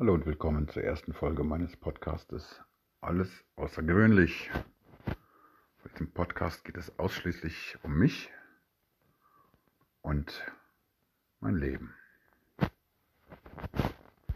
Hallo und willkommen zur ersten Folge meines Podcastes Alles außergewöhnlich. Bei diesem Podcast geht es ausschließlich um mich und mein Leben.